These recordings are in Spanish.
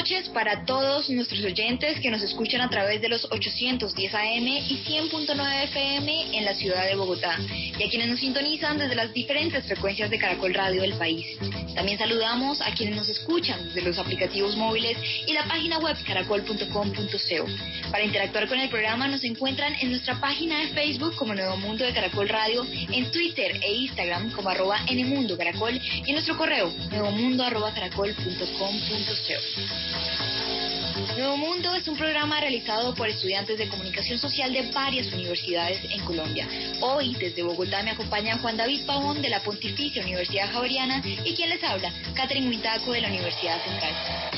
Noches para todos nuestros oyentes que nos escuchan a través de los 810 AM y 100.9 FM en la ciudad de Bogotá y a quienes nos sintonizan desde las diferentes frecuencias de Caracol Radio del país. También saludamos a quienes nos escuchan desde los aplicativos móviles y la página web caracol.com.co. Para interactuar con el programa nos encuentran en nuestra página de Facebook como Nuevo Mundo de Caracol Radio, en Twitter e Instagram como arroba Nmundo Caracol y en nuestro correo nuevomundo arroba caracol.com.co. Nuevo Mundo es un programa realizado por estudiantes de comunicación social de varias universidades en Colombia. Hoy, desde Bogotá, me acompaña Juan David Pavón de la Pontificia Universidad Javeriana y quien les habla, Catherine Huitaco de la Universidad Central.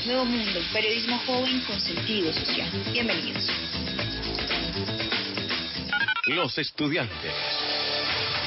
Nuevo Mundo, periodismo joven con sentido social. Bienvenidos. Los estudiantes.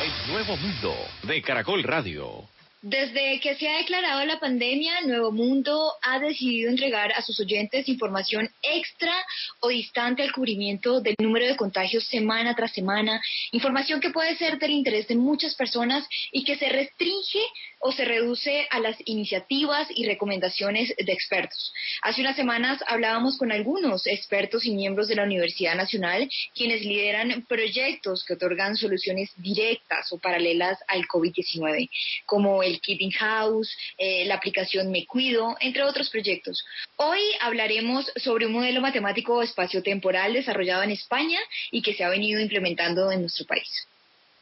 El Nuevo Mundo de Caracol Radio. Desde que se ha declarado la pandemia, Nuevo Mundo ha decidido entregar a sus oyentes información extra o distante al cubrimiento del número de contagios semana tras semana, información que puede ser del interés de muchas personas y que se restringe o se reduce a las iniciativas y recomendaciones de expertos. Hace unas semanas hablábamos con algunos expertos y miembros de la Universidad Nacional, quienes lideran proyectos que otorgan soluciones directas o paralelas al COVID-19, como el Keeping House, eh, la aplicación Me Cuido, entre otros proyectos. Hoy hablaremos sobre un modelo matemático espaciotemporal desarrollado en España y que se ha venido implementando en nuestro país.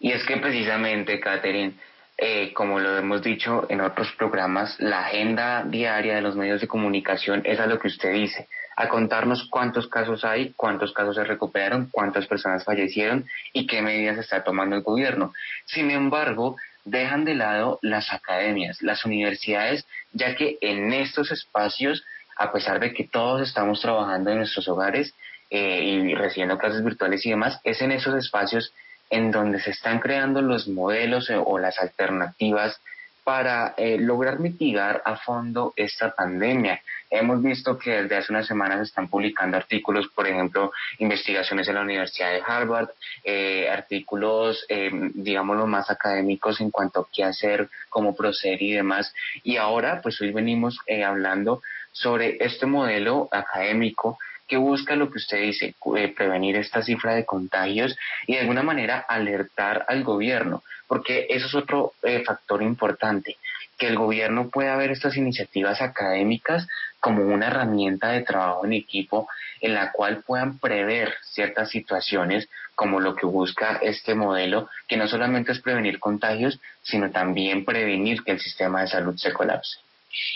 Y es que precisamente, Catherine, eh, como lo hemos dicho en otros programas, la agenda diaria de los medios de comunicación es a lo que usted dice, a contarnos cuántos casos hay, cuántos casos se recuperaron, cuántas personas fallecieron y qué medidas está tomando el gobierno. Sin embargo, dejan de lado las academias, las universidades, ya que en estos espacios, a pesar de que todos estamos trabajando en nuestros hogares eh, y recibiendo clases virtuales y demás, es en esos espacios en donde se están creando los modelos o las alternativas para eh, lograr mitigar a fondo esta pandemia. Hemos visto que desde hace unas semanas se están publicando artículos, por ejemplo, investigaciones en la Universidad de Harvard, eh, artículos, eh, digámoslo, más académicos en cuanto a qué hacer, cómo proceder y demás. Y ahora, pues hoy venimos hablando sobre este modelo académico que busca lo que usted dice, prevenir esta cifra de contagios y de alguna manera alertar al gobierno, porque eso es otro factor importante, que el gobierno pueda ver estas iniciativas académicas como una herramienta de trabajo en equipo en la cual puedan prever ciertas situaciones como lo que busca este modelo, que no solamente es prevenir contagios, sino también prevenir que el sistema de salud se colapse.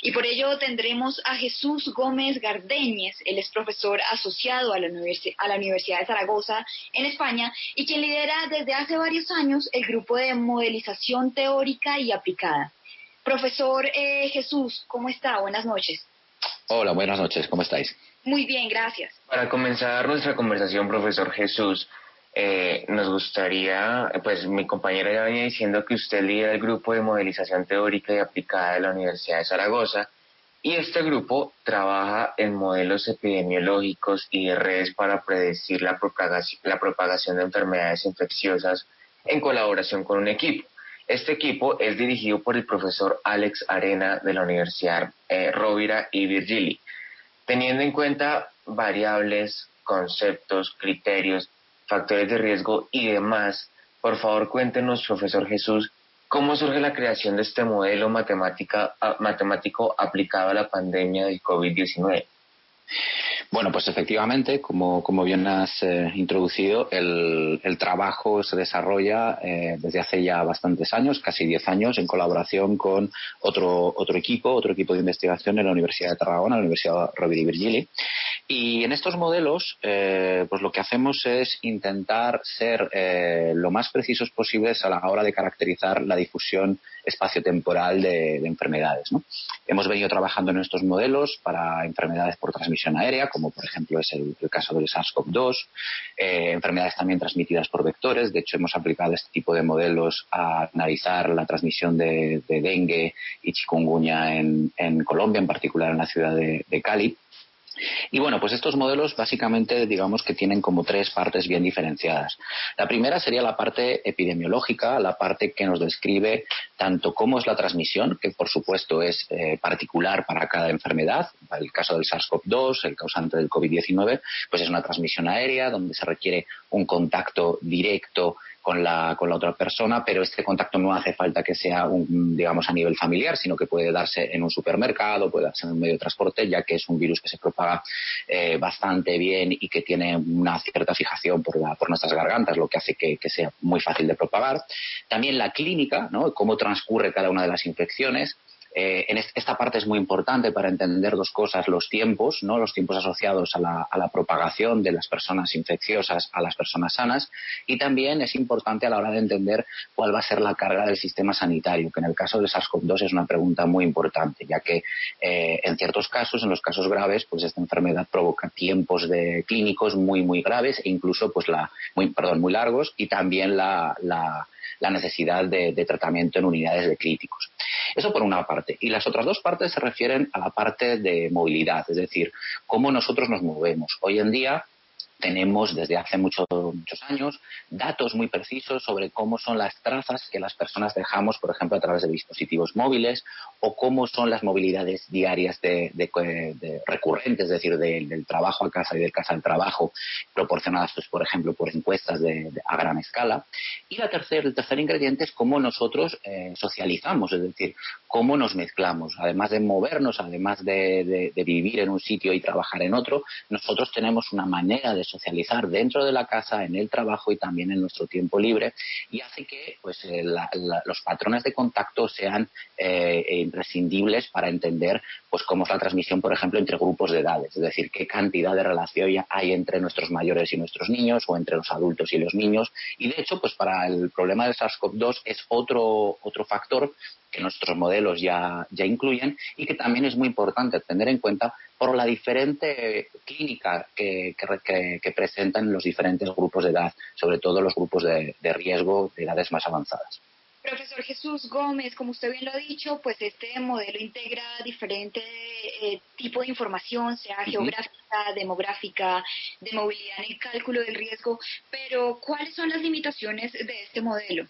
Y por ello tendremos a Jesús Gómez Gardeñez, él es profesor asociado a la, a la, Universidad de Zaragoza en España y quien lidera desde hace varios años el grupo de modelización teórica y aplicada. Profesor eh, Jesús, ¿cómo está? Buenas noches. Hola, buenas noches, ¿cómo estáis? Muy bien, gracias. Para comenzar nuestra conversación, profesor Jesús, eh, nos gustaría, pues mi compañera ya venía diciendo que usted lidera el grupo de modelización teórica y aplicada de la Universidad de Zaragoza y este grupo trabaja en modelos epidemiológicos y de redes para predecir la propagación, la propagación de enfermedades infecciosas en colaboración con un equipo. Este equipo es dirigido por el profesor Alex Arena de la Universidad eh, Rovira y Virgili, teniendo en cuenta variables, conceptos, criterios factores de riesgo y demás. Por favor, cuéntenos, profesor Jesús, cómo surge la creación de este modelo matemática, matemático aplicado a la pandemia del COVID-19. Bueno, pues efectivamente, como, como bien has eh, introducido, el, el, trabajo se desarrolla eh, desde hace ya bastantes años, casi 10 años, en colaboración con otro, otro equipo, otro equipo de investigación en la Universidad de Tarragona, la Universidad Rovira y Virgili. Y en estos modelos, eh, pues lo que hacemos es intentar ser eh, lo más precisos posibles a la hora de caracterizar la difusión espaciotemporal de, de enfermedades. Hemos venido trabajando en estos modelos para enfermedades por transmisión aérea, como por ejemplo es el, caso del SARS-CoV-2, eh, enfermedades también transmitidas por vectores. De hecho, hemos aplicado este tipo de modelos a analizar la transmisión de, de dengue y chikungunya en, Colombia, en particular en la ciudad de Cali. Y bueno, pues estos modelos básicamente digamos que tienen como tres partes bien diferenciadas. La primera sería la parte epidemiológica, la parte que nos describe tanto cómo es la transmisión, que por supuesto es eh, particular para cada enfermedad. El caso del SARS-CoV-2, el causante del COVID-19, pues es una transmisión aérea donde se requiere un contacto directo con la, con la otra persona, pero este contacto no hace falta que sea, un, digamos, a nivel familiar, sino que puede darse en un supermercado, puede darse en un medio de transporte, ya que es un virus que se propaga eh, bastante bien y que tiene una cierta fijación por, la, por nuestras gargantas, lo que hace que, que, sea muy fácil de propagar. También la clínica, ¿no? cómo transcurre cada una de las infecciones. Eh, en esta parte es muy importante para entender dos cosas, los tiempos, ¿no? los tiempos asociados a la, a la, propagación de las personas infecciosas a las personas sanas y también es importante a la hora de entender cuál va a ser la carga del sistema sanitario, que en el caso de SARS-CoV-2 es una pregunta muy importante, ya que eh, en ciertos casos, en los casos graves, pues esta enfermedad provoca tiempos de clínicos muy, muy graves e incluso, pues la, muy, perdón, muy largos y también la, la la necesidad de, tratamiento en unidades de críticos. Eso por una parte. Y las otras dos partes se refieren a la parte de movilidad, es decir, cómo nosotros nos movemos. Hoy en día tenemos desde hace mucho, muchos años datos muy precisos sobre cómo son las trazas que las personas dejamos, por ejemplo, a través de dispositivos móviles o cómo son las movilidades diarias de, recurrentes, es decir, de, del trabajo a casa y del casa al trabajo, proporcionadas, pues, por ejemplo, por encuestas a gran escala. Y la tercer, el tercer ingrediente es cómo nosotros eh, socializamos, es decir, cómo nos mezclamos. Además de movernos, además de vivir en un sitio y trabajar en otro, nosotros tenemos una manera de socializar dentro de la casa, en el trabajo y también en nuestro tiempo libre y hace que pues, eh, la, los patrones de contacto sean eh, imprescindibles para entender pues, cómo es la transmisión, por ejemplo, entre grupos de edades, es decir, qué cantidad de relación hay entre nuestros mayores y nuestros niños o entre los adultos y los niños. Y de hecho, pues para el problema del SARS-CoV-2 es otro, otro factor que nuestros modelos ya, ya incluyen y que también es muy importante tener en cuenta por la diferente clínica que, que, que, presentan los diferentes grupos de edad, sobre todo los grupos de, de riesgo de edades más avanzadas. Profesor Jesús Gómez, como usted bien lo ha dicho, pues este modelo integra diferente eh, tipo de información, sea geográfica, demográfica, de movilidad en el cálculo del riesgo, pero ¿cuáles son las limitaciones de este modelo?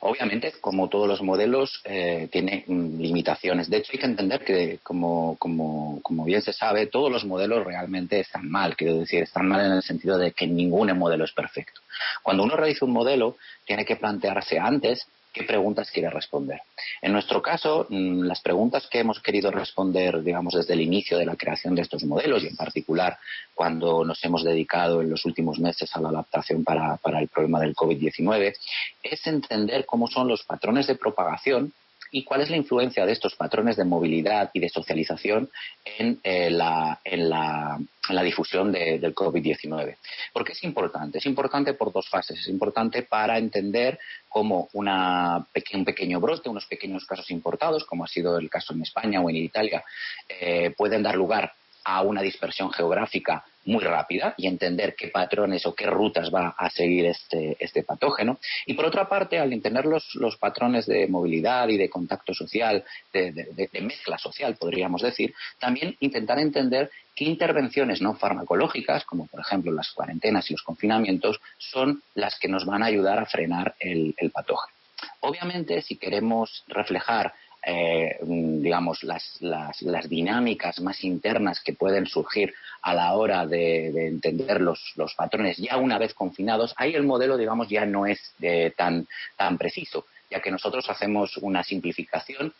Obviamente, como todos los modelos, eh, tiene mm, limitaciones. De hecho, hay que entender que, como, como, como, bien se sabe, todos los modelos realmente están mal. Quiero decir, están mal en el sentido de que ningún modelo es perfecto. Cuando uno realiza un modelo, tiene que plantearse antes qué preguntas quiere responder. En nuestro caso, mm, las preguntas que hemos querido responder, digamos, desde el inicio de la creación de estos modelos y en particular cuando nos hemos dedicado en los últimos meses a la adaptación para, para el problema del COVID-19, es entender cómo son los patrones de propagación y cuál es la influencia de estos patrones de movilidad y de socialización en, eh, la, en, la, en la, difusión de, del COVID-19. ¿Por qué es importante? Es importante por dos fases. Es importante para entender cómo una, un pequeño brote, unos pequeños casos importados, como ha sido el caso en España o en Italia, eh, pueden dar lugar a una dispersión geográfica muy rápida y entender qué patrones o qué rutas va a seguir este, este patógeno. Y por otra parte, al entender los, los patrones de movilidad y de contacto social, de, mezcla social, podríamos decir, también intentar entender qué intervenciones no farmacológicas, como por ejemplo las cuarentenas y los confinamientos, son las que nos van a ayudar a frenar el patógeno. Obviamente, si queremos reflejar eh, digamos, las, las, las, dinámicas más internas que pueden surgir a la hora de, de entender los, los, patrones ya una vez confinados, ahí el modelo, digamos, ya no es eh, tan, tan preciso, ya que nosotros hacemos una simplificación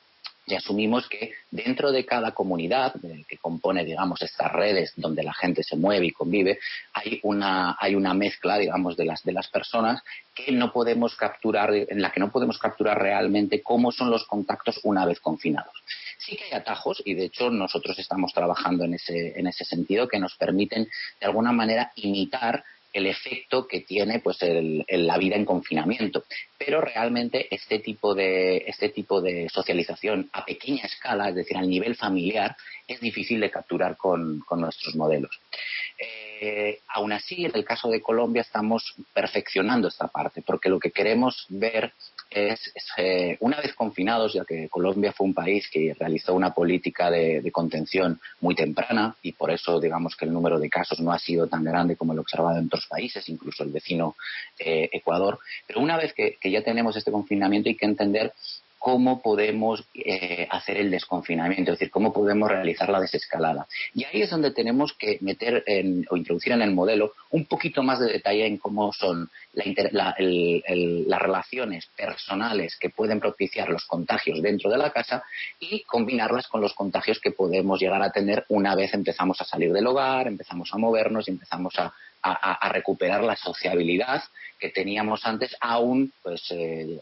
y asumimos que dentro de cada comunidad que compone, digamos, estas redes donde la gente se mueve y convive, hay una, hay una mezcla, digamos, de las, de las personas que no podemos capturar, en la que no podemos capturar realmente cómo son los contactos una vez confinados. Sí que hay atajos y de hecho nosotros estamos trabajando en ese, en ese sentido que nos permiten de alguna manera imitar el efecto que tiene pues la vida en confinamiento. Pero realmente este tipo de este tipo de socialización a pequeña escala, es decir, al nivel familiar, es difícil de capturar con, nuestros modelos. Eh, aún así, en el caso de Colombia estamos perfeccionando esta parte, porque lo que queremos ver es, eh, una vez confinados, ya que Colombia fue un país que realizó una política de, contención muy temprana y por eso digamos que el número de casos no ha sido tan grande como el observado en otros países, incluso el vecino eh, Ecuador. Pero una vez que ya tenemos este confinamiento hay que entender cómo podemos eh, hacer el desconfinamiento, es decir, cómo podemos realizar la desescalada. Y ahí es donde tenemos que meter o introducir en el modelo un poquito más de detalle en cómo son las relaciones personales que pueden propiciar los contagios dentro de la casa y combinarlas con los contagios que podemos llegar a tener una vez empezamos a salir del hogar, empezamos a movernos y empezamos a, a, recuperar la sociabilidad que teníamos antes, aún, pues, eh,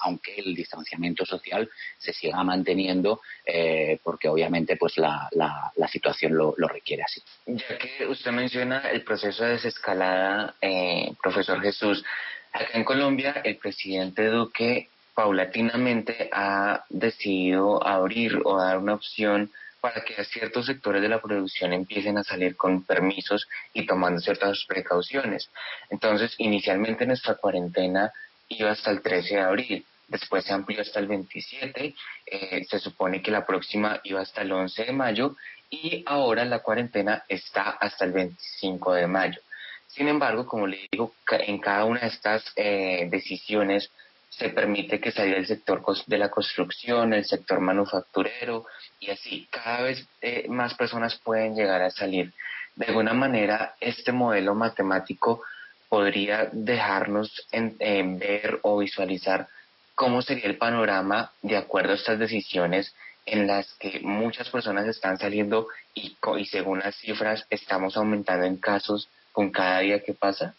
aunque el distanciamiento social se siga manteniendo, eh, porque obviamente pues la, la, situación lo, requiere así. Ya que usted menciona el proceso de desescalada, eh, profesor Jesús, acá en Colombia el presidente Duque paulatinamente ha decidido abrir o dar una opción para que ciertos sectores de la producción empiecen a salir con permisos y tomando ciertas precauciones. Entonces, inicialmente nuestra cuarentena iba hasta el 13 de abril, después se amplió hasta el 27, eh, se supone que la próxima iba hasta el 11 de mayo y ahora la cuarentena está hasta el 25 de mayo. Sin embargo, como le digo, en cada una de estas eh, decisiones se permite que salga el sector de la construcción, el sector manufacturero y así cada vez eh, más personas pueden llegar a salir. De alguna manera, este modelo matemático podría dejarnos en, ver o visualizar cómo sería el panorama de acuerdo a estas decisiones en las que muchas personas están saliendo y, y según las cifras estamos aumentando en casos con cada día que pasa?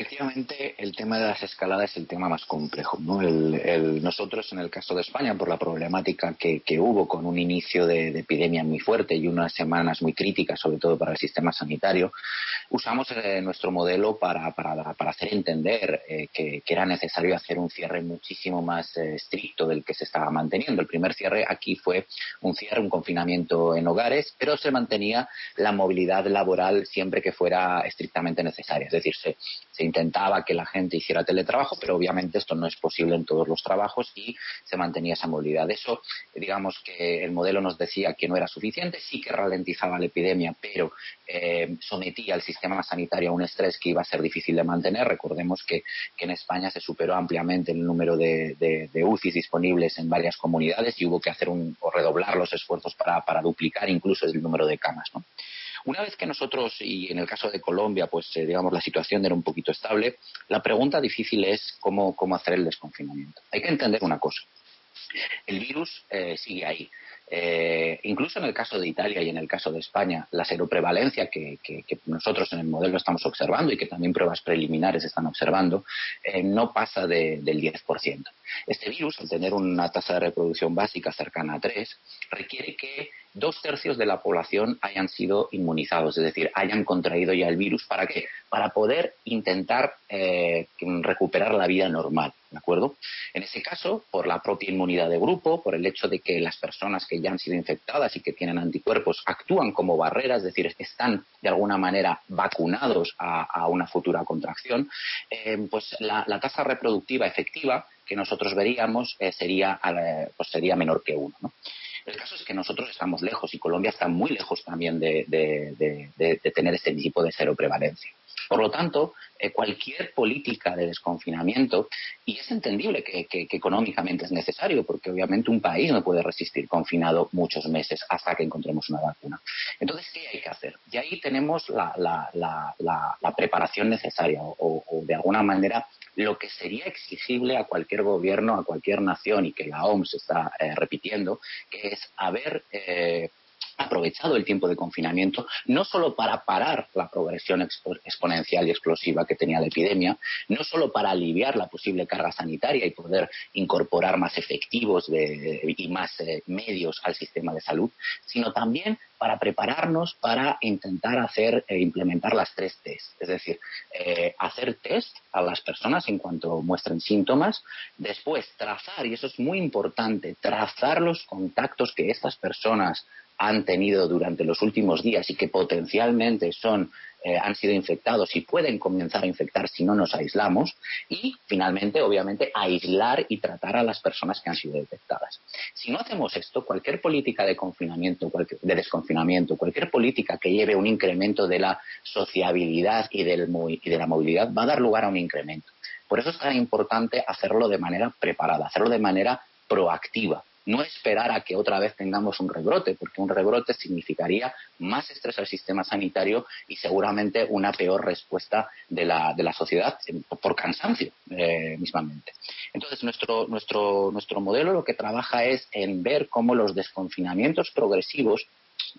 Efectivamente, el tema de las escaladas es el tema más complejo. nosotros, en el caso de España, por la problemática que, hubo con un inicio de, epidemia muy fuerte y unas semanas muy críticas, sobre todo para el sistema sanitario, usamos eh, nuestro modelo para, hacer entender eh, que, era necesario hacer un cierre muchísimo más eh, estricto del que se estaba manteniendo. El primer cierre aquí fue un cierre, un confinamiento en hogares, pero se mantenía la movilidad laboral siempre que fuera estrictamente necesaria. Es decir, se intentaba que la gente hiciera teletrabajo, pero obviamente esto no es posible en todos los trabajos y se mantenía esa movilidad. Eso, digamos que el modelo nos decía que no era suficiente, sí que ralentizaba la epidemia, pero eh, sometía al sistema sanitario a un estrés que iba a ser difícil de mantener. Recordemos que, en España se superó ampliamente el número de, de, UCIs disponibles en varias comunidades y hubo que hacer un, o redoblar los esfuerzos para, duplicar incluso el número de camas. ¿no? Una vez que nosotros, y en el caso de Colombia, pues eh, digamos la situación era un poquito estable, la pregunta difícil es cómo, cómo hacer el desconfinamiento. Hay que entender una cosa. El virus eh, sigue ahí. Eh, incluso en el caso de Italia y en el caso de España, la seroprevalencia que, nosotros en el modelo estamos observando y que también pruebas preliminares están observando, no pasa del 10%. Este virus, al tener una tasa de reproducción básica cercana a 3, requiere que dos tercios de la población hayan sido inmunizados, es decir, hayan contraído ya el virus. ¿Para qué? Para poder intentar eh, recuperar la vida normal, ¿de acuerdo? En ese caso, por la propia inmunidad de grupo, por el hecho de que las personas que ya han sido infectadas y que tienen anticuerpos actúan como barreras, es decir, están de alguna manera vacunados a, una futura contracción, eh, pues la, tasa reproductiva efectiva que nosotros veríamos eh, sería, pues sería menor que uno. ¿no? El caso es que nosotros estamos lejos y Colombia está muy lejos también de, tener este tipo de cero prevalencia. Por lo tanto, eh, cualquier política de desconfinamiento, y es entendible que, económicamente es necesario, porque obviamente un país no puede resistir confinado muchos meses hasta que encontremos una vacuna. Entonces, ¿qué hay que hacer? Y ahí tenemos la, preparación necesaria, o, de alguna manera lo que sería exigible a cualquier gobierno, a cualquier nación, y que la OMS está eh, repitiendo, que es haber eh, aprovechado el tiempo de confinamiento no solo para parar la progresión exponencial y explosiva que tenía la epidemia, no solo para aliviar la posible carga sanitaria y poder incorporar más efectivos y más eh, medios al sistema de salud, sino también para prepararnos para intentar hacer e implementar las tres test. Es decir, eh, hacer test a las personas en cuanto muestren síntomas, después trazar, y eso es muy importante, trazar los contactos que estas personas han tenido durante los últimos días y que potencialmente son eh, han sido infectados y pueden comenzar a infectar si no nos aislamos y finalmente obviamente aislar y tratar a las personas que han sido detectadas. Si no hacemos esto, cualquier política de confinamiento, de desconfinamiento, cualquier política que lleve un incremento de la sociabilidad y, y de la movilidad va a dar lugar a un incremento. Por eso es tan importante hacerlo de manera preparada, hacerlo de manera proactiva no esperar a que otra vez tengamos un rebrote, porque un rebrote significaría más estrés al sistema sanitario y seguramente una peor respuesta de la, de la sociedad por cansancio eh, mismamente. Entonces, nuestro, nuestro, nuestro modelo lo que trabaja es en ver cómo los desconfinamientos progresivos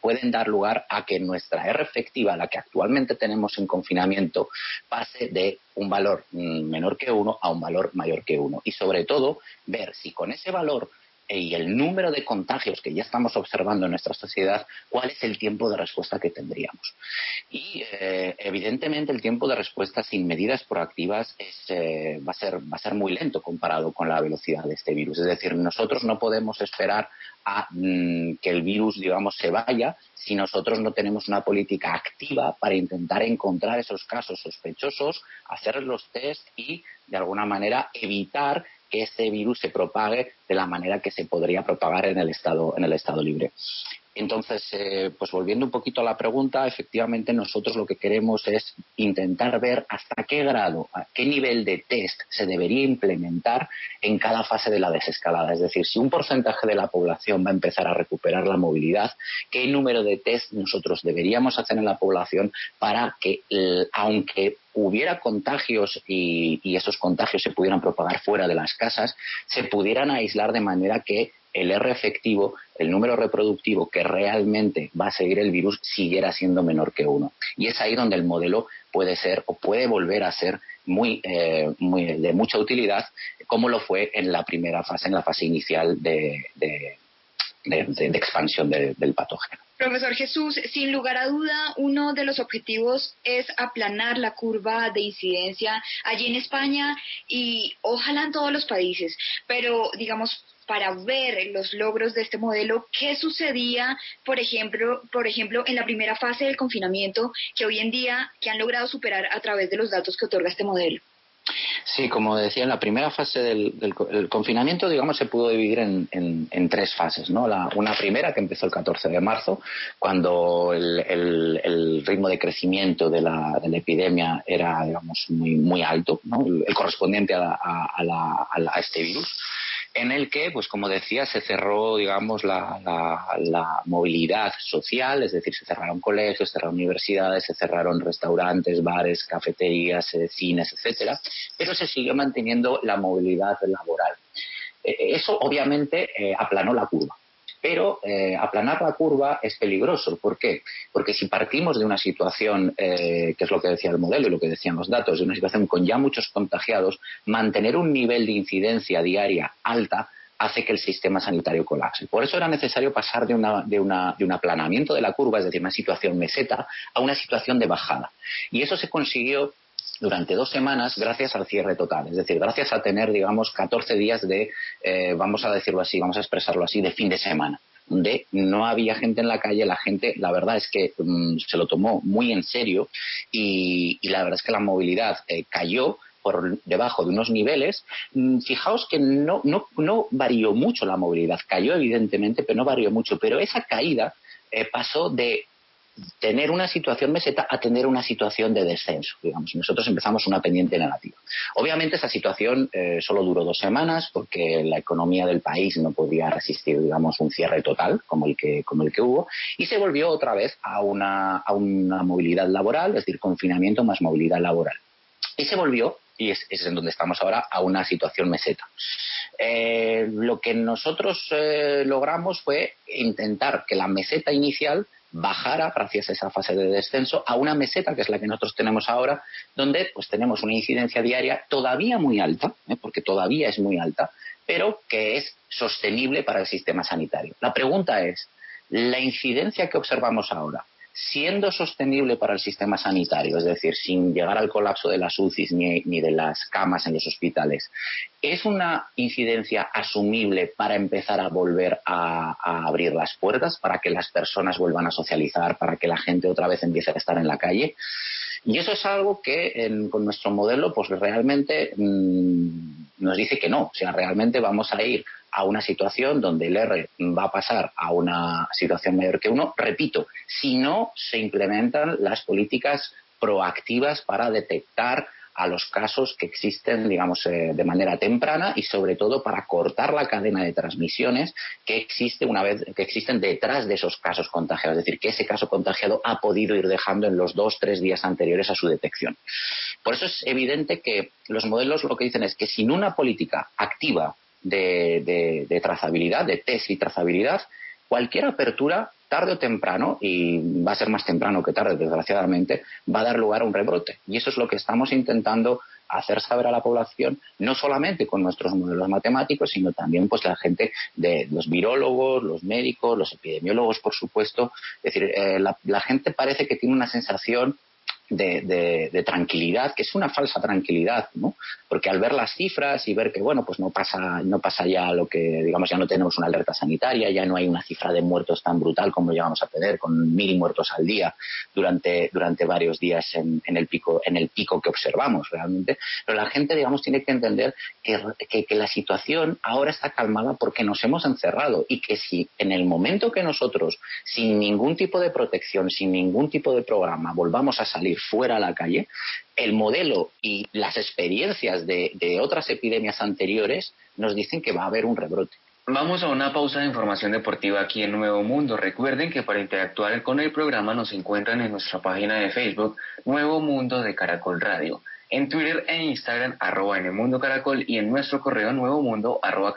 pueden dar lugar a que nuestra R efectiva, la que actualmente tenemos en confinamiento, pase de un valor mm, menor que uno a un valor mayor que uno. Y sobre todo, ver si con ese valor y el número de contagios que ya estamos observando en nuestra sociedad, cuál es el tiempo de respuesta que tendríamos. Y eh, evidentemente el tiempo de respuesta sin medidas proactivas eh, va, a ser, muy lento comparado con la velocidad de este virus. Es decir, nosotros no podemos esperar a mm, que el virus, digamos, se vaya si nosotros no tenemos una política activa para intentar encontrar esos casos sospechosos, hacer los test y, de alguna manera, evitar que ese virus se propague de la manera que se podría propagar en el estado, en el estado libre. Entonces, eh, pues volviendo un poquito a la pregunta, efectivamente nosotros lo que queremos es intentar ver hasta qué grado, a qué nivel de test se debería implementar en cada fase de la desescalada. Es decir, si un porcentaje de la población va a empezar a recuperar la movilidad, qué número de test nosotros deberíamos hacer en la población para que, aunque hubiera contagios y, esos contagios se pudieran propagar fuera de las casas, se pudieran aislar de manera que el R efectivo, el número reproductivo que realmente va a seguir el virus, siguiera siendo menor que uno. Y es ahí donde el modelo puede ser o puede volver a ser muy, eh, de mucha utilidad, como lo fue en la primera fase, en la fase inicial de, expansión del patógeno. Profesor Jesús, sin lugar a duda, uno de los objetivos es aplanar la curva de incidencia allí en España y ojalá en todos los países, pero digamos, para ver los logros de este modelo, qué sucedía, por ejemplo, por ejemplo, en la primera fase del confinamiento, que hoy en día que han logrado superar a través de los datos que otorga este modelo. Sí, como decía, en la primera fase del, confinamiento, digamos, se pudo dividir en, tres fases. ¿no? una primera que empezó el 14 de marzo, cuando el, ritmo de crecimiento de la, epidemia era, digamos, muy, muy alto, el, correspondiente a, a este virus en el que, pues como decía, se cerró, digamos, la, movilidad social, es decir, se cerraron colegios, se cerraron universidades, se cerraron restaurantes, bares, cafeterías, eh, cines, etcétera, pero se siguió manteniendo la movilidad laboral. Eh, eso, obviamente, eh, aplanó la curva. Pero eh, aplanar la curva es peligroso. ¿Por qué? Porque si partimos de una situación, eh, que es lo que decía el modelo y lo que decían los datos, de una situación con ya muchos contagiados, mantener un nivel de incidencia diaria alta hace que el sistema sanitario colapse. Por eso era necesario pasar de, una, de, una, de un aplanamiento de la curva, es decir, una situación meseta, a una situación de bajada. Y eso se consiguió durante dos semanas gracias al cierre total, es decir, gracias a tener, digamos, 14 días de, eh, vamos a decirlo así, vamos a expresarlo así, de fin de semana donde no había gente en la calle, la gente, la verdad es que mm, se lo tomó muy en serio y, la verdad es que la movilidad eh, cayó por debajo de unos niveles. Mm, fijaos que no, no, no varió mucho la movilidad, cayó evidentemente, pero no varió mucho, pero esa caída eh, pasó de tener una situación meseta a tener una situación de descenso. Digamos, nosotros empezamos una pendiente negativa. Obviamente esa situación eh, solo duró dos semanas porque la economía del país no podía resistir, digamos, un cierre total como el que, como el que hubo y se volvió otra vez a una, a una movilidad laboral, es decir, confinamiento más movilidad laboral. Y se volvió, y es, es en donde estamos ahora, a una situación meseta. Eh, lo que nosotros eh, logramos fue intentar que la meseta inicial bajara, gracias a esa fase de descenso, a una meseta, que es la que nosotros tenemos ahora, donde pues tenemos una incidencia diaria todavía muy alta, ¿eh? porque todavía es muy alta, pero que es sostenible para el sistema sanitario. La pregunta es, ¿la incidencia que observamos ahora siendo sostenible para el sistema sanitario, es decir, sin llegar al colapso de las UCIs ni, de las camas en los hospitales, ¿es una incidencia asumible para empezar a volver a, abrir las puertas, para que las personas vuelvan a socializar, para que la gente otra vez empiece a estar en la calle? Y eso es algo que con nuestro modelo, pues realmente mm, nos dice que no. O sea, realmente vamos a ir a una situación donde el R va a pasar a una situación mayor que uno, repito, si no se implementan las políticas proactivas para detectar a los casos que existen, digamos, eh, de manera temprana y sobre todo para cortar la cadena de transmisiones que existe una vez que existen detrás de esos casos contagiados, es decir, que ese caso contagiado ha podido ir dejando en los dos tres días anteriores a su detección. Por eso es evidente que los modelos lo que dicen es que sin una política activa de, trazabilidad, de test y trazabilidad, cualquier apertura, tarde o temprano, y va a ser más temprano que tarde, desgraciadamente, va a dar lugar a un rebrote. Y eso es lo que estamos intentando hacer saber a la población, no solamente con nuestros modelos matemáticos, sino también pues la gente de los virólogos, los médicos, los epidemiólogos, por supuesto. Es decir, eh, la, gente parece que tiene una sensación de, tranquilidad, que es una falsa tranquilidad, ¿no? Porque al ver las cifras y ver que, bueno, pues no pasa, no pasa ya lo que, digamos, ya no tenemos una alerta sanitaria, ya no hay una cifra de muertos tan brutal como llevamos a tener, con mil muertos al día durante, durante varios días en, el pico, en el pico que observamos realmente. Pero la gente, digamos, tiene que entender que, que la situación ahora está calmada porque nos hemos encerrado y que si en el momento que nosotros, sin ningún tipo de protección, sin ningún tipo de programa, volvamos a salir fuera a la calle, el modelo y las experiencias de, otras epidemias anteriores nos dicen que va a haber un rebrote. Vamos a una pausa de información deportiva aquí en Nuevo Mundo. Recuerden que para interactuar con el programa nos encuentran en nuestra página de Facebook Nuevo Mundo de Caracol Radio, en Twitter e Instagram arroba en el mundo caracol y en nuestro correo nuevo mundo arroba.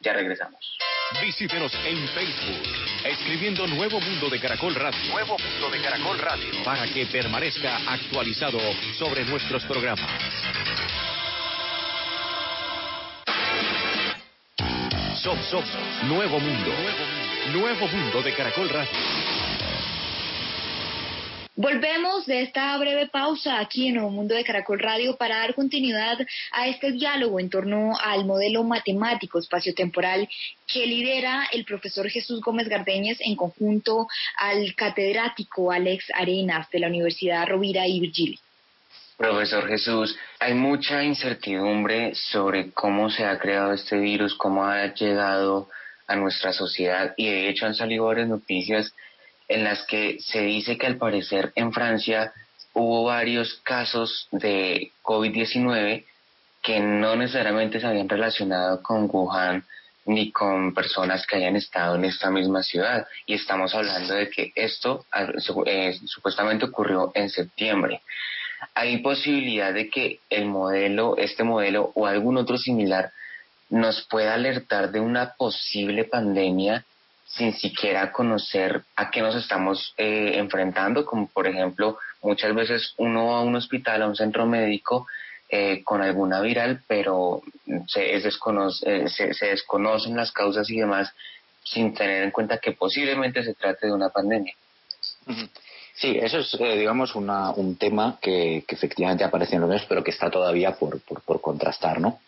Ya regresamos. Visítenos en Facebook, escribiendo Nuevo Mundo de Caracol Radio. Nuevo Mundo de Caracol Radio. Para que permanezca actualizado sobre nuestros programas. Somos, Nuevo Mundo. Nuevo Mundo de Caracol Radio. Volvemos de esta breve pausa aquí en Nuevo Mundo de Caracol Radio para dar continuidad a este diálogo en torno al modelo matemático espaciotemporal que lidera el profesor Jesús Gómez Gardeñez en conjunto al catedrático Alex Arenas de la Universidad Rovira y Virgili. Profesor Jesús, hay mucha incertidumbre sobre cómo se ha creado este virus, cómo ha llegado a nuestra sociedad y de hecho han salido varias noticias en las que se dice que al parecer en Francia hubo varios casos de COVID-19 que no necesariamente se habían relacionado con Wuhan ni con personas que hayan estado en esta misma ciudad. Y estamos hablando de que esto eh, supuestamente ocurrió en septiembre. Hay posibilidad de que el modelo, este modelo o algún otro similar nos pueda alertar de una posible pandemia sin siquiera conocer a qué nos estamos eh, enfrentando, como por ejemplo muchas veces uno va a un hospital, a un centro médico eh, con alguna viral, pero se, desconoce, eh, se, desconocen las causas y demás sin tener en cuenta que posiblemente se trate de una pandemia. Sí, eso es, digamos, una, un tema que, efectivamente aparece en los medios, pero que está todavía por, por, por contrastar, ¿no?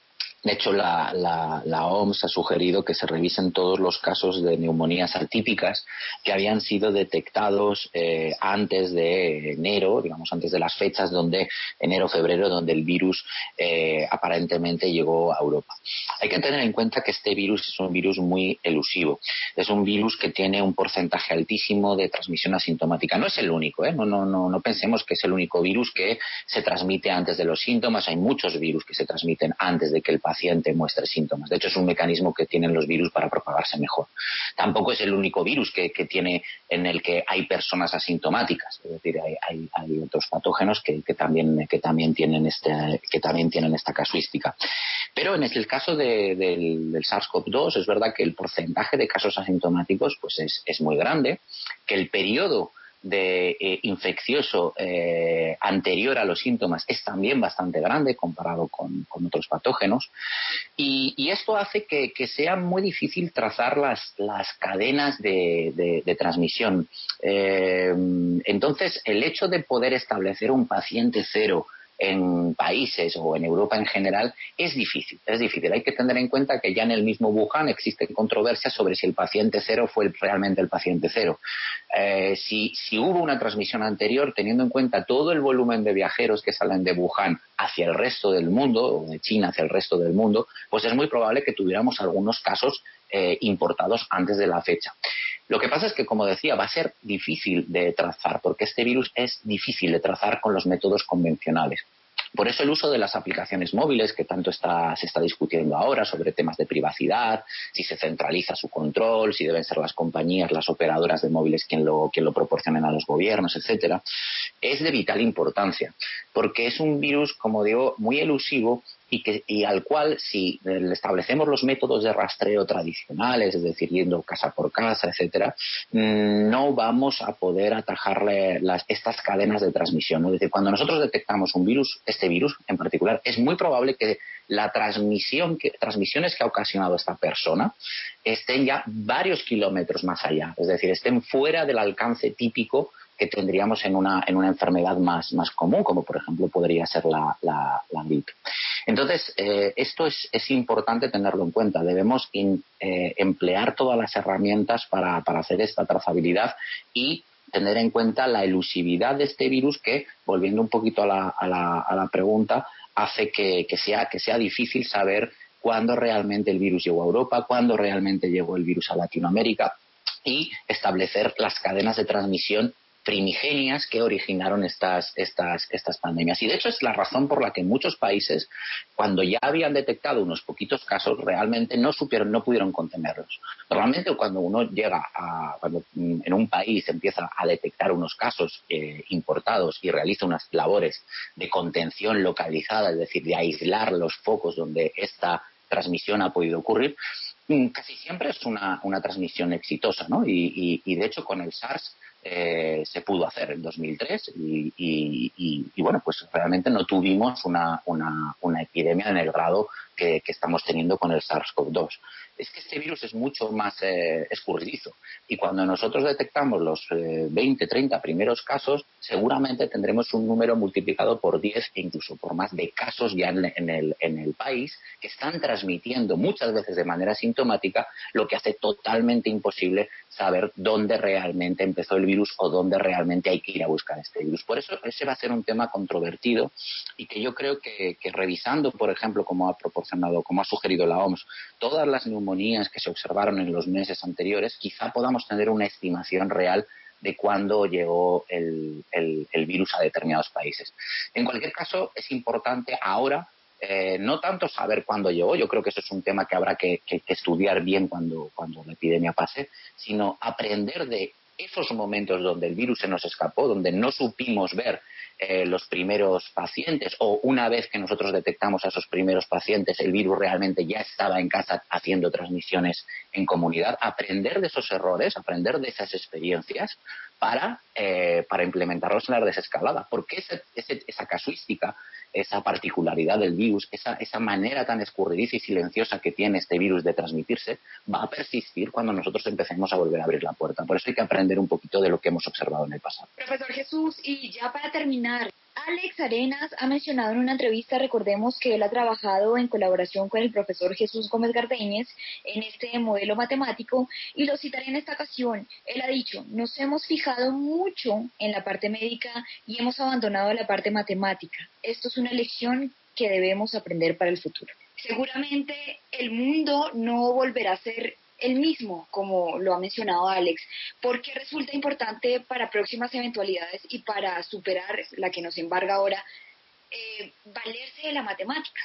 De hecho, la, OMS ha sugerido que se revisen todos los casos de neumonías atípicas que habían sido detectados eh, antes de enero, digamos, antes de las fechas donde enero-febrero, donde el virus eh, aparentemente llegó a Europa. Hay que tener en cuenta que este virus es un virus muy elusivo. Es un virus que tiene un porcentaje altísimo de transmisión asintomática. No es el único, ¿eh? no pensemos que es el único virus que se transmite antes de los síntomas. Hay muchos virus que se transmiten antes de que el paciente paciente muestre síntomas. De hecho, es un mecanismo que tienen los virus para propagarse mejor. Tampoco es el único virus que, tiene en el que hay personas asintomáticas. Es decir, hay, otros patógenos que, también, que, también tienen este, que también tienen esta casuística. Pero en el caso del, del SARS-CoV-2 es verdad que el porcentaje de casos asintomáticos pues es, es muy grande, que el periodo de eh, infeccioso eh, anterior a los síntomas es también bastante grande comparado con, otros patógenos y, esto hace que, sea muy difícil trazar las, las cadenas de, transmisión. Eh, entonces, el hecho de poder establecer un paciente cero en países o en Europa en general es difícil. Es difícil. Hay que tener en cuenta que ya en el mismo Wuhan existen controversias sobre si el paciente cero fue realmente el paciente cero. Eh, si, si hubo una transmisión anterior, teniendo en cuenta todo el volumen de viajeros que salen de Wuhan hacia el resto del mundo, o de China hacia el resto del mundo, pues es muy probable que tuviéramos algunos casos eh, importados antes de la fecha. Lo que pasa es que, como decía, va a ser difícil de trazar, porque este virus es difícil de trazar con los métodos convencionales. Por eso el uso de las aplicaciones móviles, que tanto se está discutiendo ahora sobre temas de privacidad, si se centraliza su control, si deben ser las compañías, las operadoras de móviles quien lo, quien lo proporcionen a los gobiernos, etcétera, es de vital importancia, porque es un virus, como digo, muy elusivo y, que, y al cual si establecemos los métodos de rastreo tradicionales, es decir, yendo casa por casa, etcétera, mm, no vamos a poder atajarle las, estas cadenas de transmisión. Es decir, cuando nosotros detectamos un virus, este virus en particular, es muy probable que la transmisión transmisiones que ha ocasionado esta persona estén ya varios kilómetros más allá, es decir, estén fuera del alcance típico que tendríamos en una, en una enfermedad más, más común, como por ejemplo podría ser la, la, gripe. Entonces, eh, esto es, es, importante tenerlo en cuenta. Debemos eh, emplear todas las herramientas para, para hacer esta trazabilidad y tener en cuenta la elusividad de este virus que, volviendo un poquito a la, a la, a la pregunta, hace que, que, sea, que sea difícil saber cuándo realmente el virus llegó a Europa, cuándo realmente llegó el virus a Latinoamérica y establecer las cadenas de transmisión primigenias que originaron estas, estas, estas pandemias. Y de hecho es la razón por la que muchos países, cuando ya habían detectado unos poquitos casos, realmente no supieron, no pudieron contenerlos. Normalmente cuando uno llega a, cuando en un país empieza a detectar unos casos eh, importados y realiza unas labores de contención localizada, es decir, de aislar los focos donde esta transmisión ha podido ocurrir, mm, casi siempre es una, una transmisión exitosa, ¿no? Y, y, de hecho con el SARS eh, se pudo hacer en 2003 y, y, bueno, pues realmente no tuvimos una, una, una epidemia en el grado que, estamos teniendo con el SARS-CoV-2. Es que este virus es mucho más eh, escurridizo y cuando nosotros detectamos los 20, eh, 30 primeros casos, seguramente tendremos un número multiplicado por 10 e incluso por más de casos ya en, el, en el país que están transmitiendo muchas veces de manera sintomática, lo que hace totalmente imposible saber dónde realmente empezó el virus o dónde realmente hay que ir a buscar este virus. Por eso ese va a ser un tema controvertido y que yo creo que, revisando, por ejemplo, como ha proporcionado como ha sugerido la OMS, todas las neumonías que se observaron en los meses anteriores, quizá podamos tener una estimación real de cuándo llegó el, virus a determinados países. En cualquier caso, es importante ahora eh, no tanto saber cuándo llegó, yo creo que eso es un tema que habrá que, estudiar bien cuando, cuando la epidemia pase, sino aprender de esos momentos donde el virus se nos escapó, donde no supimos ver eh, los primeros pacientes o una vez que nosotros detectamos a esos primeros pacientes, el virus realmente ya estaba en casa haciendo transmisiones en comunidad, aprender de esos errores, aprender de esas experiencias para, eh, para implementarlos en la desescalada, porque esa casuística esa particularidad del virus, esa, esa manera tan escurridiza y silenciosa que tiene este virus de transmitirse, va a persistir cuando nosotros empecemos a volver a abrir la puerta. Por eso hay que aprender un poquito de lo que hemos observado en el pasado. Profesor Jesús, y ya para terminar, Alex Arenas ha mencionado en una entrevista, recordemos que él ha trabajado en colaboración con el profesor Jesús Gómez Gardeñez en este modelo matemático y lo citaré en esta ocasión. Él ha dicho, nos hemos fijado mucho en la parte médica y hemos abandonado la parte matemática. Esto es una lección que debemos aprender para el futuro. Seguramente el mundo no volverá a ser el mismo, como lo ha mencionado Alex, porque resulta importante para próximas eventualidades y para superar la que nos embarga ahora, eh, valerse de la matemática.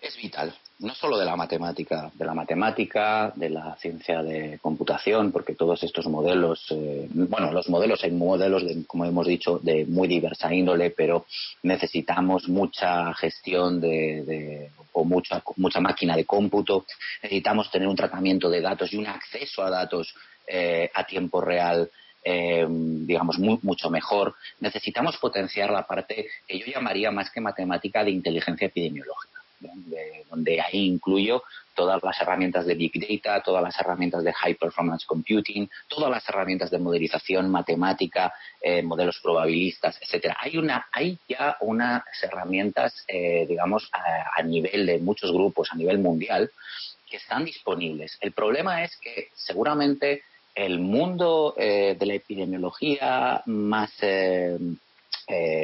Es vital, no solo de la matemática, de la matemática, de la ciencia de computación, porque todos estos modelos, eh, bueno, los modelos hay modelos, de, como hemos dicho, de muy diversa índole, pero necesitamos mucha gestión de, o mucha, mucha máquina de cómputo, necesitamos tener un tratamiento de datos y un acceso a datos eh, a tiempo real eh, digamos, mucho mejor. Necesitamos potenciar la parte que yo llamaría más que matemática de inteligencia epidemiológica donde ahí incluyo todas las herramientas de Big Data, todas las herramientas de High Performance Computing, todas las herramientas de modelización matemática, eh, modelos probabilistas, etcétera. Hay una, hay ya unas herramientas, eh, digamos, a, nivel de muchos grupos, a nivel mundial, que están disponibles. El problema es que seguramente el mundo eh, de la epidemiología más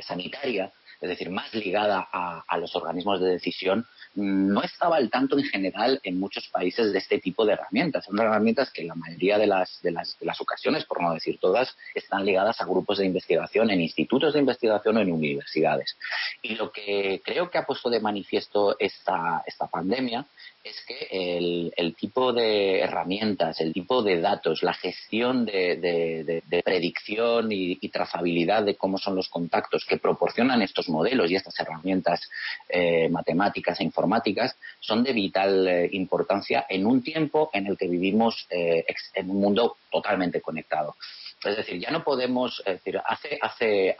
sanitaria es decir, más ligada a, los organismos de decisión, no estaba al tanto en general en muchos países de este tipo de herramientas. Son herramientas que en la mayoría de las, de las, ocasiones, por no decir todas, están ligadas a grupos de investigación, en institutos de investigación o en universidades. Y lo que creo que ha puesto de manifiesto esta, esta pandemia es que el, tipo de herramientas, el tipo de datos, la gestión de, predicción y, trazabilidad de cómo son los contactos que proporcionan estos modelos y estas herramientas eh, matemáticas e informáticas son de vital eh, importancia en un tiempo en el que vivimos eh, en un mundo totalmente conectado. Es decir, ya no podemos, decir, hace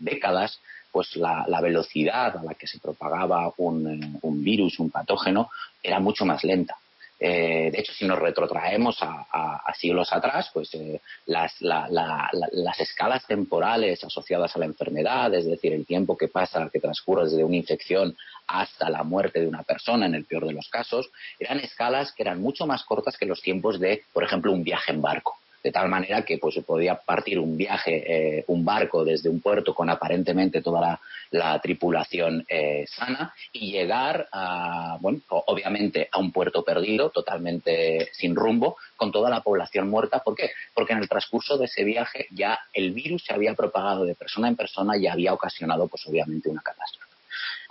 décadas pues la, velocidad a la que se propagaba un, virus, un patógeno, era mucho más lenta. Eh, de hecho, si nos retrotraemos a, siglos atrás, pues eh, las, las, escalas temporales asociadas a la enfermedad, es decir, el tiempo que pasa, que transcurre desde una infección hasta la muerte de una persona, en el peor de los casos, eran escalas que eran mucho más cortas que los tiempos de, por ejemplo, un viaje en barco de tal manera que pues podía partir un viaje, eh, un barco desde un puerto con aparentemente toda la, tripulación eh, sana y llegar a, bueno, obviamente a un puerto perdido, totalmente sin rumbo, con toda la población muerta. ¿Por qué? Porque en el transcurso de ese viaje ya el virus se había propagado de persona en persona y había ocasionado pues obviamente una catástrofe.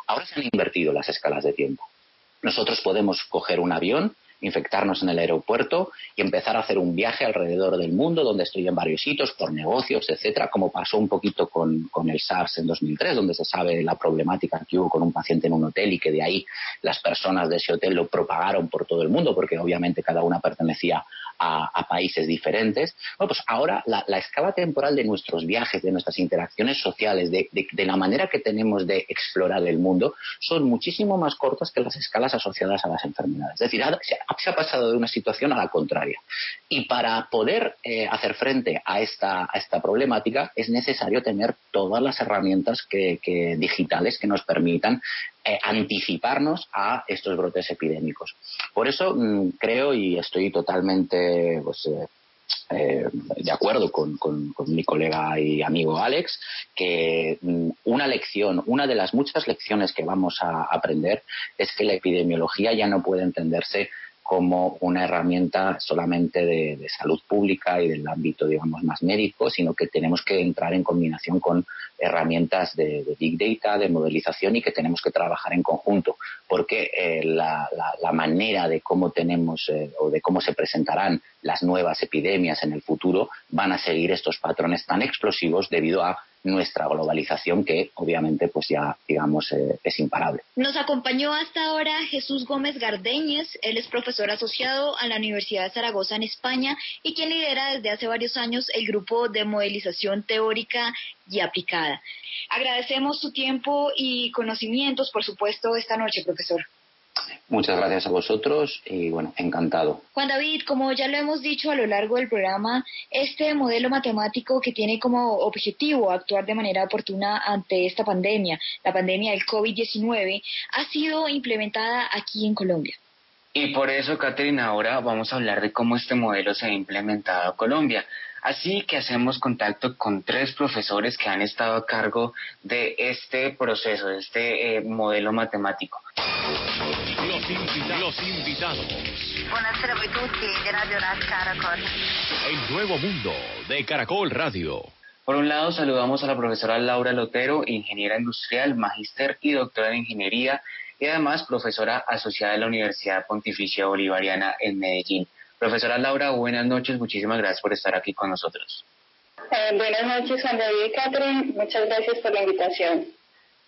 Ahora se han invertido las escalas de tiempo. Nosotros podemos coger un avión, infectarnos en el aeropuerto y empezar a hacer un viaje alrededor del mundo donde estoy en varios sitios por negocios, etcétera, como pasó un poquito con, con, el SARS en 2003, donde se sabe la problemática que hubo con un paciente en un hotel y que de ahí las personas de ese hotel lo propagaron por todo el mundo porque obviamente cada una pertenecía a, países diferentes. Bueno, pues ahora la, escala temporal de nuestros viajes, de nuestras interacciones sociales, de, la manera que tenemos de explorar el mundo, son muchísimo más cortas que las escalas asociadas a las enfermedades. Es decir, se ha pasado de una situación a la contraria. Y para poder eh, hacer frente a esta, problemática es necesario tener todas las herramientas que, digitales que nos permitan eh, anticiparnos a estos brotes epidémicos. Por eso mm, creo y estoy totalmente pues, eh, de acuerdo con, mi colega y amigo Alex, que mm, una lección, una de las muchas lecciones que vamos a aprender es que la epidemiología ya no puede entenderse como una herramienta solamente de, salud pública y del ámbito, digamos, más médico, sino que tenemos que entrar en combinación con herramientas de, Big Data, de modelización y que tenemos que trabajar en conjunto, porque eh, la, manera de cómo tenemos eh, o de cómo se presentarán las nuevas epidemias en el futuro van a seguir estos patrones tan explosivos debido a nuestra globalización que obviamente pues ya digamos eh, es imparable. Nos acompañó hasta ahora Jesús Gómez Gardeñez, él es profesor asociado a la Universidad de Zaragoza en España y quien lidera desde hace varios años el grupo de modelización teórica y aplicada. Agradecemos su tiempo y conocimientos, por supuesto, esta noche, profesor. Muchas gracias a vosotros y bueno, encantado. Juan David, como ya lo hemos dicho a lo largo del programa, este modelo matemático que tiene como objetivo actuar de manera oportuna ante esta pandemia, la pandemia del COVID-19, ha sido implementada aquí en Colombia. Y por eso, Caterina, ahora vamos a hablar de cómo este modelo se ha implementado en Colombia. Así que hacemos contacto con tres profesores que han estado a cargo de este proceso, de este eh, modelo matemático. Los, invitados. Buonasera a tutti de Radio Caracol. El nuevo mundo de Caracol Radio. Por un lado, saludamos a la profesora Laura Lotero, ingeniera industrial, magíster y doctora en ingeniería, y además profesora asociada de la Universidad Pontificia Bolivariana en Medellín. Profesora Laura, buenas noches, muchísimas gracias por estar aquí con nosotros. Eh, buenas noches, Juan David y Catherine, muchas gracias por la invitación.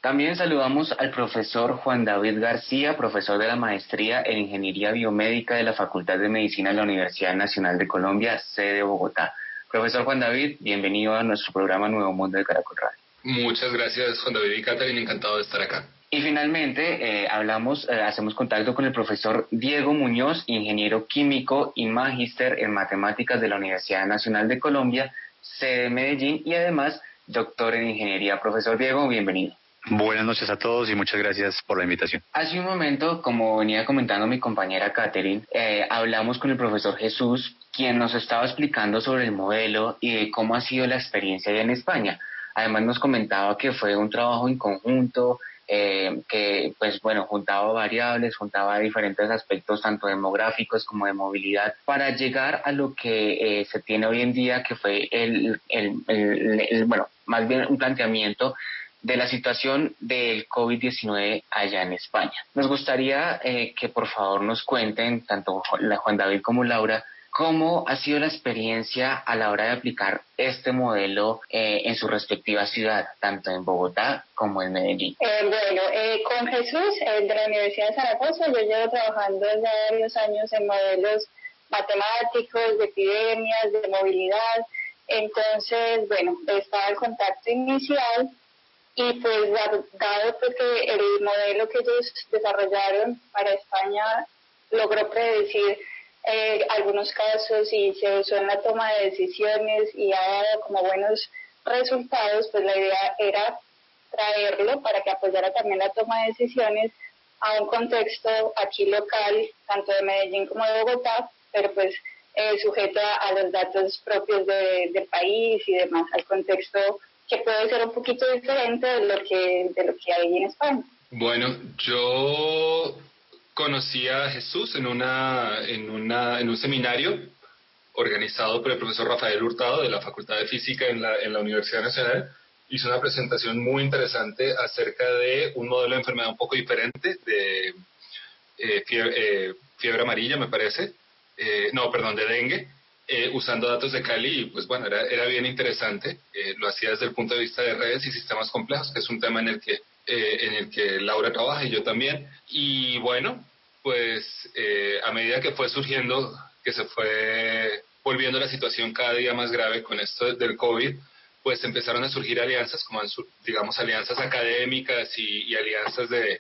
También saludamos al profesor Juan David García, profesor de la maestría en Ingeniería Biomédica de la Facultad de Medicina de la Universidad Nacional de Colombia, sede de Bogotá. Profesor Juan David, bienvenido a nuestro programa Nuevo Mundo de Caracol Radio. Muchas gracias, Juan David y Catherine, encantado de estar acá. Y finalmente, eh, hablamos, eh, hacemos contacto con el profesor Diego Muñoz, ingeniero químico y magíster en matemáticas de la Universidad Nacional de Colombia, sede de Medellín, y además doctor en ingeniería. Profesor Diego, bienvenido. Buenas noches a todos y muchas gracias por la invitación. Hace un momento, como venía comentando mi compañera Catherine, eh, hablamos con el profesor Jesús, quien nos estaba explicando sobre el modelo y de cómo ha sido la experiencia allá en España. Además nos comentaba que fue un trabajo en conjunto, eh, que pues bueno, juntaba variables, juntaba diferentes aspectos tanto demográficos como de movilidad para llegar a lo que eh, se tiene hoy en día, que fue el, el, el bueno, más bien un planteamiento de la situación del COVID-19 allá en España. Nos gustaría eh, que por favor nos cuenten, tanto Juan David como Laura, cómo ha sido la experiencia a la hora de aplicar este modelo eh, en su respectiva ciudad, tanto en Bogotá como en Medellín. Eh, bueno, con Jesús de la Universidad de Zaragoza, yo llevo trabajando desde varios años en modelos matemáticos, de epidemias, de movilidad. Entonces, bueno, estaba el contacto inicial y pues dado pues, que el modelo que ellos desarrollaron para España logró predecir eh, algunos casos y se usó en la toma de decisiones y ha dado como buenos resultados, pues la idea era traerlo para que apoyara también la toma de decisiones a un contexto aquí local, tanto de Medellín como de Bogotá, pero pues eh, sujeto a, los datos propios del país y demás, al contexto que puede ser un poquito diferente de lo que, de lo que hay en España. Bueno, yo conocí a Jesús en, una, en, una, en un seminario organizado por el profesor Rafael Hurtado de la Facultad de Física en la, en la Universidad Nacional. Hizo una presentación muy interesante acerca de un modelo de enfermedad un poco diferente, de eh, eh, fiebre, amarilla, me parece. Eh, no, perdón, de dengue eh, usando datos de Cali y pues bueno, era, era bien interesante. Eh, lo hacía desde el punto de vista de redes y sistemas complejos, que es un tema en el que, eh, en el que Laura trabaja y yo también. Y bueno, pues a medida que fue surgiendo, que se fue volviendo la situación cada día más grave con esto del COVID, pues empezaron a surgir alianzas, como digamos alianzas académicas y, alianzas de,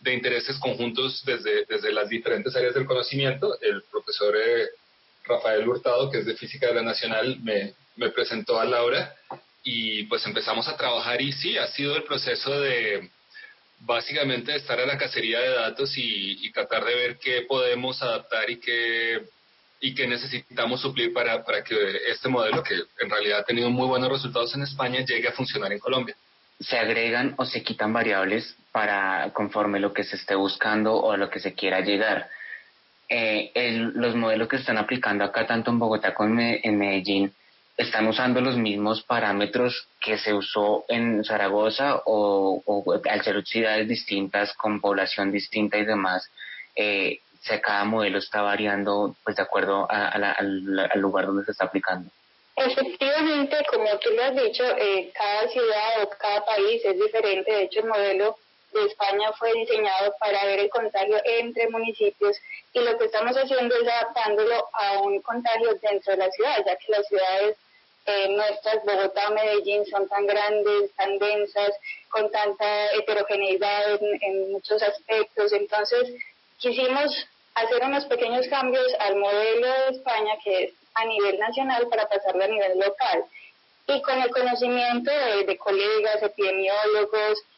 de, intereses conjuntos desde, desde las diferentes áreas del conocimiento. El profesor Rafael Hurtado, que es de Física de la Nacional, me, presentó a Laura y pues empezamos a trabajar y sí, ha sido el proceso de básicamente estar a la cacería de datos y, tratar de ver qué podemos adaptar y qué, y qué necesitamos suplir para, para que este modelo, que en realidad ha tenido muy buenos resultados en España, llegue a funcionar en Colombia. ¿Se agregan o se quitan variables para conforme lo que se esté buscando o a lo que se quiera llegar? Eh, los modelos que están aplicando acá, tanto en Bogotá como en Medellín, están usando los mismos parámetros que se usó en Zaragoza o, al ser ciudades distintas, con población distinta y demás, eh, cada modelo está variando pues de acuerdo al, lugar donde se está aplicando. Efectivamente, como tú lo has dicho, eh, cada ciudad o cada país es diferente. De hecho, el modelo de España fue diseñado para ver el contagio entre municipios y lo que estamos haciendo es adaptándolo a un contagio dentro de la ciudad, ya que las ciudades eh, nuestras, Bogotá, Medellín, son tan grandes, tan densas, con tanta heterogeneidad en, muchos aspectos. Entonces, quisimos hacer unos pequeños cambios al modelo de España, que es a nivel nacional, para pasarlo a nivel local. Y con el conocimiento de colegas, epidemiólogos, en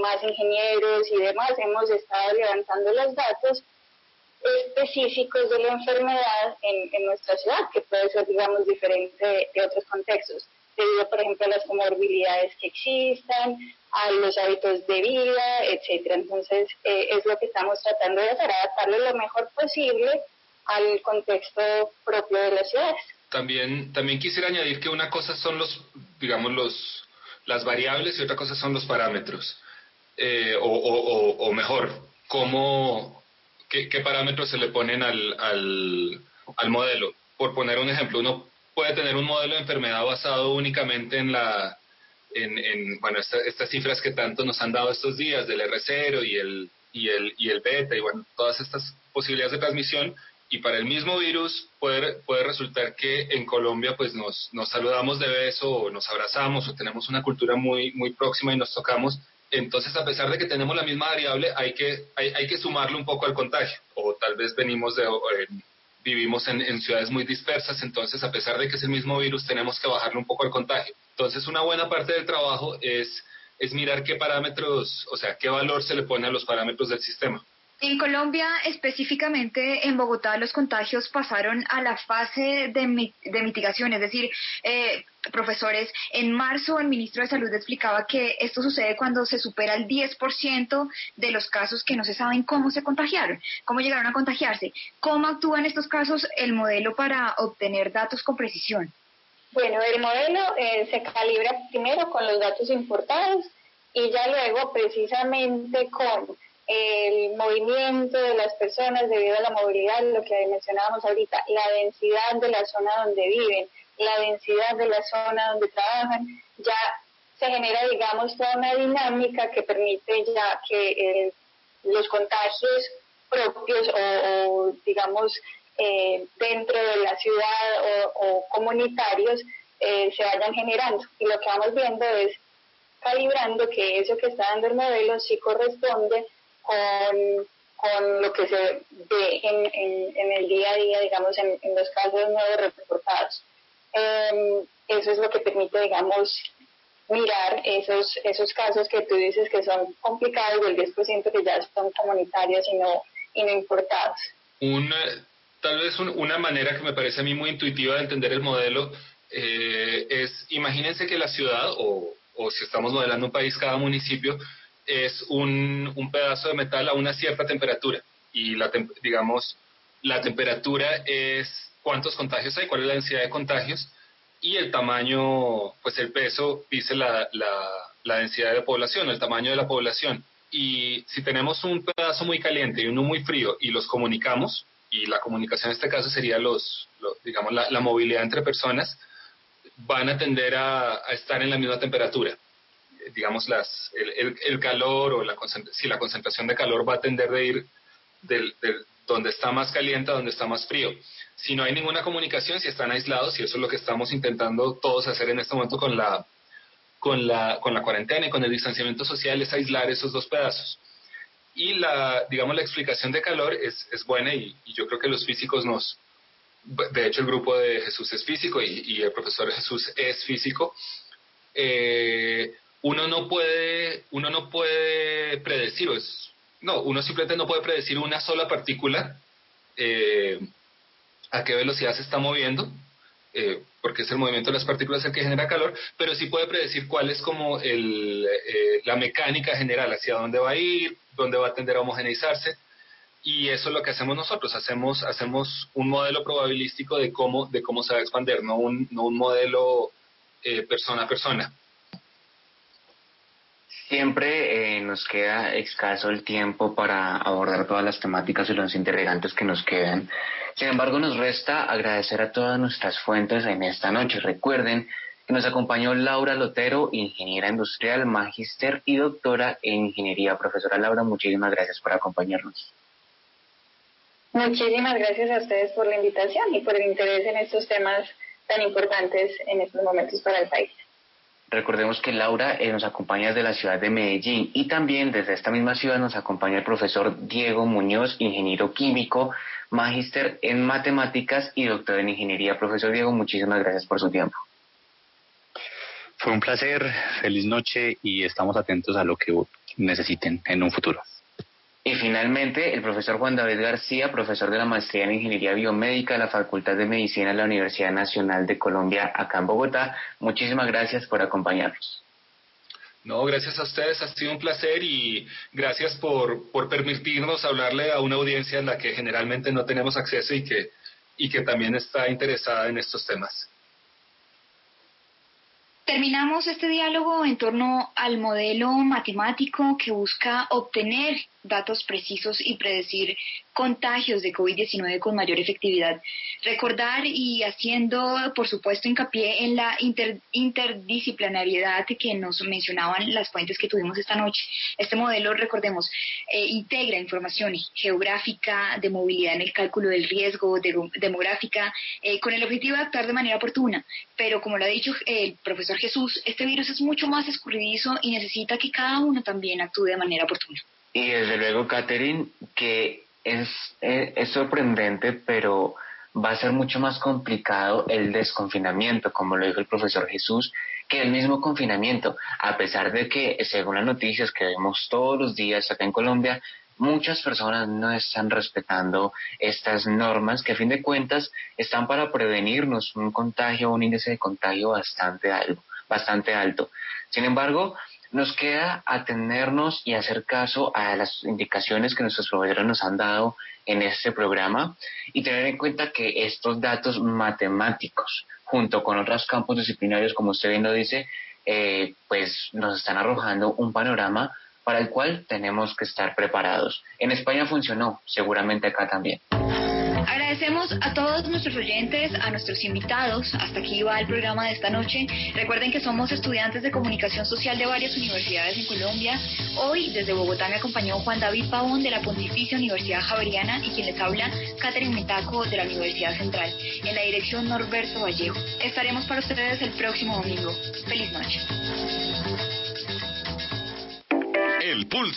más ingenieros y demás, hemos estado levantando los datos específicos de la enfermedad en, en nuestra ciudad, que puede ser, digamos, diferente de, otros contextos, debido, por ejemplo, a las comorbilidades que existan, a los hábitos de vida, etcétera. Entonces, eh, es lo que estamos tratando de hacer, adaptarlo lo mejor posible al contexto propio de las ciudades. También, también quisiera añadir que una cosa son los digamos, los, las variables y otra cosa son los parámetros. Eh, o, o, mejor, cómo, qué, parámetros se le ponen al, al, al modelo. Por poner un ejemplo, uno puede tener un modelo de enfermedad basado únicamente en la en, en bueno estas cifras que tanto nos han dado estos días del R0 y el y el y el beta y bueno todas estas posibilidades de transmisión y para el mismo virus puede, puede resultar que en Colombia pues nos, nos saludamos de beso o nos abrazamos o tenemos una cultura muy muy próxima y nos tocamos entonces a pesar de que tenemos la misma variable hay que hay, hay que sumarle un poco al contagio o tal vez venimos de vivimos en, ciudades muy dispersas, entonces a pesar de que es el mismo virus, tenemos que bajarle un poco el contagio. Entonces una buena parte del trabajo es, es mirar qué parámetros, o sea, qué valor se le pone a los parámetros del sistema. En Colombia, específicamente en Bogotá, los contagios pasaron a la fase de, de mitigación, es decir, eh, profesores, en marzo el ministro de Salud explicaba que esto sucede cuando se supera el 10% de los casos que no se saben cómo se contagiaron, cómo llegaron a contagiarse. ¿Cómo actúa en estos casos el modelo para obtener datos con precisión? Bueno, el modelo eh, se calibra primero con los datos importados y ya luego precisamente con el movimiento de las personas debido a la movilidad, lo que mencionábamos ahorita, la densidad de la zona donde viven, la densidad de la zona donde trabajan, ya se genera, digamos, toda una dinámica que permite ya que eh, los contagios propios o, digamos, eh, dentro de la ciudad o, comunitarios eh, se vayan generando. Y lo que vamos viendo es calibrando que eso que está dando el modelo sí corresponde con, con lo que se ve en, en, el día a día, digamos, en, los casos nuevos reportados. Em, eso es lo que permite, digamos, mirar esos, esos casos que tú dices que son complicados, del 10% que ya son comunitarios y no, y no importados. Una, tal vez una manera que me parece a mí muy intuitiva de entender el modelo eh, es, imagínense que la ciudad, o, o si estamos modelando un país, cada municipio, es un, un pedazo de metal a una cierta temperatura y la digamos la temperatura es cuántos contagios hay, cuál es la densidad de contagios y el tamaño, pues el peso dice la, la, la densidad de población, el tamaño de la población. Y si tenemos un pedazo muy caliente y uno muy frío y los comunicamos, y la comunicación en este caso sería los, digamos, la, la, movilidad entre personas, van a tender a, a estar en la misma temperatura digamos, las, el, el, calor o la, si la concentración de calor va a tender de ir del, donde está más caliente a donde está más frío. Si no hay ninguna comunicación, si están aislados, y eso es lo que estamos intentando todos hacer en este momento con la, con la, con la cuarentena y con el distanciamiento social, es aislar esos dos pedazos. Y la, digamos, la explicación de calor es, es buena y, yo creo que los físicos nos, de hecho el grupo de Jesús es físico y, y el profesor Jesús es físico, eh, uno no puede, uno no puede predecir, no, uno simplemente no puede predecir una sola partícula eh, a qué velocidad se está moviendo, eh, porque es el movimiento de las partículas el que genera calor, pero sí puede predecir cuál es como el, eh, la mecánica general, hacia dónde va a ir, dónde va a tender a homogeneizarse. Y eso es lo que hacemos nosotros, hacemos, hacemos un modelo probabilístico de cómo, de cómo se va a expandir, no un, no un modelo persona a persona. Siempre eh, nos queda escaso el tiempo para abordar todas las temáticas y los interrogantes que nos quedan. Sin embargo, nos resta agradecer a todas nuestras fuentes en esta noche. Recuerden que nos acompañó Laura Lotero, ingeniera industrial, magíster y doctora en ingeniería. Profesora Laura, muchísimas gracias por acompañarnos. Muchísimas gracias a ustedes por la invitación y por el interés en estos temas tan importantes en estos momentos para el país. Recordemos que Laura eh, nos acompaña desde la ciudad de Medellín y también desde esta misma ciudad nos acompaña el profesor Diego Muñoz, ingeniero químico, magíster en matemáticas y doctor en ingeniería. Profesor Diego, muchísimas gracias por su tiempo. Fue un placer, feliz noche y estamos atentos a lo que necesiten en un futuro. Y finalmente, el profesor Juan David García, profesor de la maestría en Ingeniería Biomédica de la Facultad de Medicina de la Universidad Nacional de Colombia, acá en Bogotá. Muchísimas gracias por acompañarnos. No, gracias a ustedes, ha sido un placer y gracias por, por permitirnos hablarle a una audiencia en la que generalmente no tenemos acceso y que, y que también está interesada en estos temas. Terminamos este diálogo en torno al modelo matemático que busca obtener datos precisos y predecir contagios de COVID-19 con mayor efectividad. Recordar y haciendo, por supuesto, hincapié en la interdisciplinariedad que nos mencionaban las fuentes que tuvimos esta noche. Este modelo, recordemos, eh, integra información geográfica, de movilidad en el cálculo del riesgo, demográfica, eh, con el objetivo de actuar de manera oportuna. Pero, como lo ha dicho el profesor Jesús, este virus es mucho más escurridizo y necesita que cada uno también actúe de manera oportuna. Y desde luego, Catherine, que es, es, sorprendente, pero va a ser mucho más complicado el desconfinamiento, como lo dijo el profesor Jesús, que el mismo confinamiento, a pesar de que, según las noticias que vemos todos los días acá en Colombia, muchas personas no están respetando estas normas que a fin de cuentas están para prevenirnos un contagio, un índice de contagio bastante alto, bastante alto. Sin embargo, nos queda atenernos y hacer caso a las indicaciones que nuestros proveedores nos han dado en este programa y tener en cuenta que estos datos matemáticos, junto con otros campos disciplinarios, como usted bien lo dice, eh, pues nos están arrojando un panorama para el cual tenemos que estar preparados. En España funcionó, seguramente acá también. Agradecemos a todos nuestros oyentes, a nuestros invitados. Hasta aquí va el programa de esta noche. Recuerden que somos estudiantes de comunicación social de varias universidades en Colombia. Hoy desde Bogotá me acompañó Juan David Pavón de la Pontificia Universidad Javeriana y quien les habla, Catherine Metaco de la Universidad Central. En la dirección Norberto Vallejo. Estaremos para ustedes el próximo domingo. Feliz noche. El pulso.